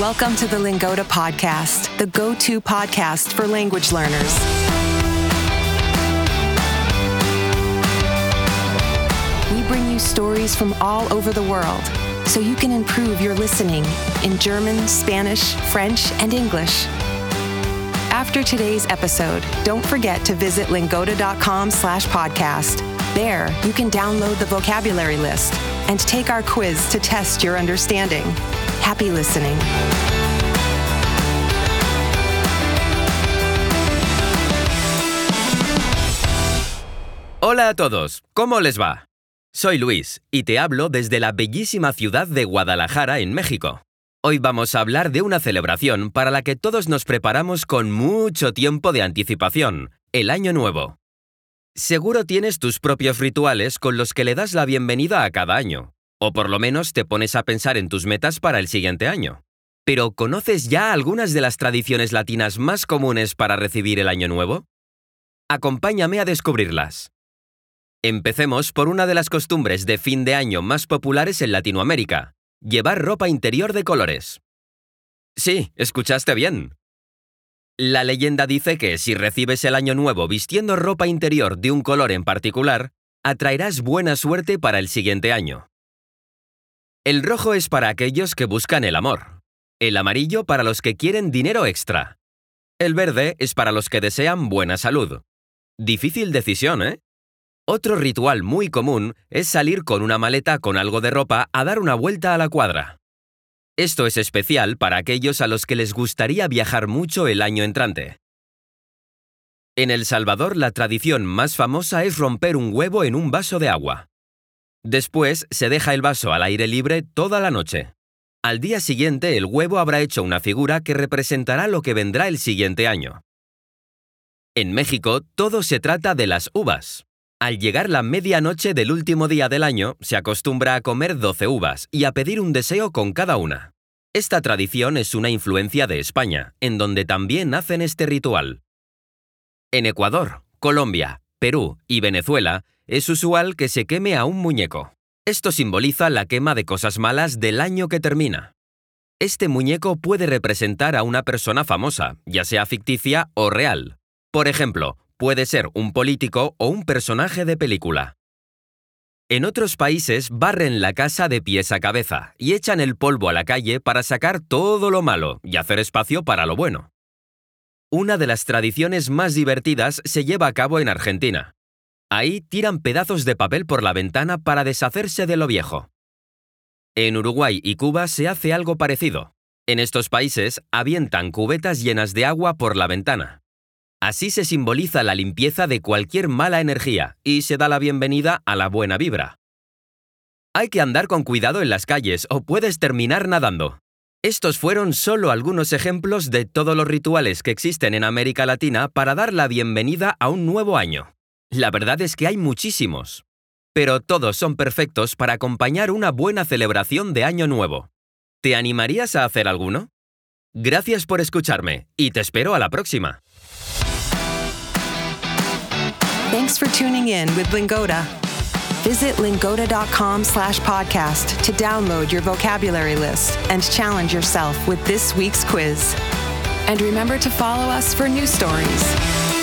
Welcome to the Lingoda Podcast, the go to podcast for language learners. We bring you stories from all over the world so you can improve your listening in German, Spanish, French, and English. After today's episode, don't forget to visit lingoda.com slash podcast. There, you can download the vocabulary list and take our quiz to test your understanding. Happy listening. Hola a todos, ¿cómo les va? Soy Luis y te hablo desde la bellísima ciudad de Guadalajara, en México. Hoy vamos a hablar de una celebración para la que todos nos preparamos con mucho tiempo de anticipación, el Año Nuevo. Seguro tienes tus propios rituales con los que le das la bienvenida a cada año, o por lo menos te pones a pensar en tus metas para el siguiente año. Pero ¿conoces ya algunas de las tradiciones latinas más comunes para recibir el Año Nuevo? Acompáñame a descubrirlas. Empecemos por una de las costumbres de fin de año más populares en Latinoamérica, llevar ropa interior de colores. Sí, escuchaste bien. La leyenda dice que si recibes el año nuevo vistiendo ropa interior de un color en particular, atraerás buena suerte para el siguiente año. El rojo es para aquellos que buscan el amor, el amarillo para los que quieren dinero extra, el verde es para los que desean buena salud. Difícil decisión, ¿eh? Otro ritual muy común es salir con una maleta con algo de ropa a dar una vuelta a la cuadra. Esto es especial para aquellos a los que les gustaría viajar mucho el año entrante. En El Salvador la tradición más famosa es romper un huevo en un vaso de agua. Después se deja el vaso al aire libre toda la noche. Al día siguiente el huevo habrá hecho una figura que representará lo que vendrá el siguiente año. En México todo se trata de las uvas. Al llegar la medianoche del último día del año, se acostumbra a comer 12 uvas y a pedir un deseo con cada una. Esta tradición es una influencia de España, en donde también hacen este ritual. En Ecuador, Colombia, Perú y Venezuela es usual que se queme a un muñeco. Esto simboliza la quema de cosas malas del año que termina. Este muñeco puede representar a una persona famosa, ya sea ficticia o real. Por ejemplo, Puede ser un político o un personaje de película. En otros países barren la casa de pies a cabeza y echan el polvo a la calle para sacar todo lo malo y hacer espacio para lo bueno. Una de las tradiciones más divertidas se lleva a cabo en Argentina. Ahí tiran pedazos de papel por la ventana para deshacerse de lo viejo. En Uruguay y Cuba se hace algo parecido. En estos países avientan cubetas llenas de agua por la ventana. Así se simboliza la limpieza de cualquier mala energía y se da la bienvenida a la buena vibra. Hay que andar con cuidado en las calles o puedes terminar nadando. Estos fueron solo algunos ejemplos de todos los rituales que existen en América Latina para dar la bienvenida a un nuevo año. La verdad es que hay muchísimos. Pero todos son perfectos para acompañar una buena celebración de Año Nuevo. ¿Te animarías a hacer alguno? Gracias por escucharme y te espero a la próxima. Thanks for tuning in with Lingoda. Visit lingoda.com slash podcast to download your vocabulary list and challenge yourself with this week's quiz. And remember to follow us for new stories.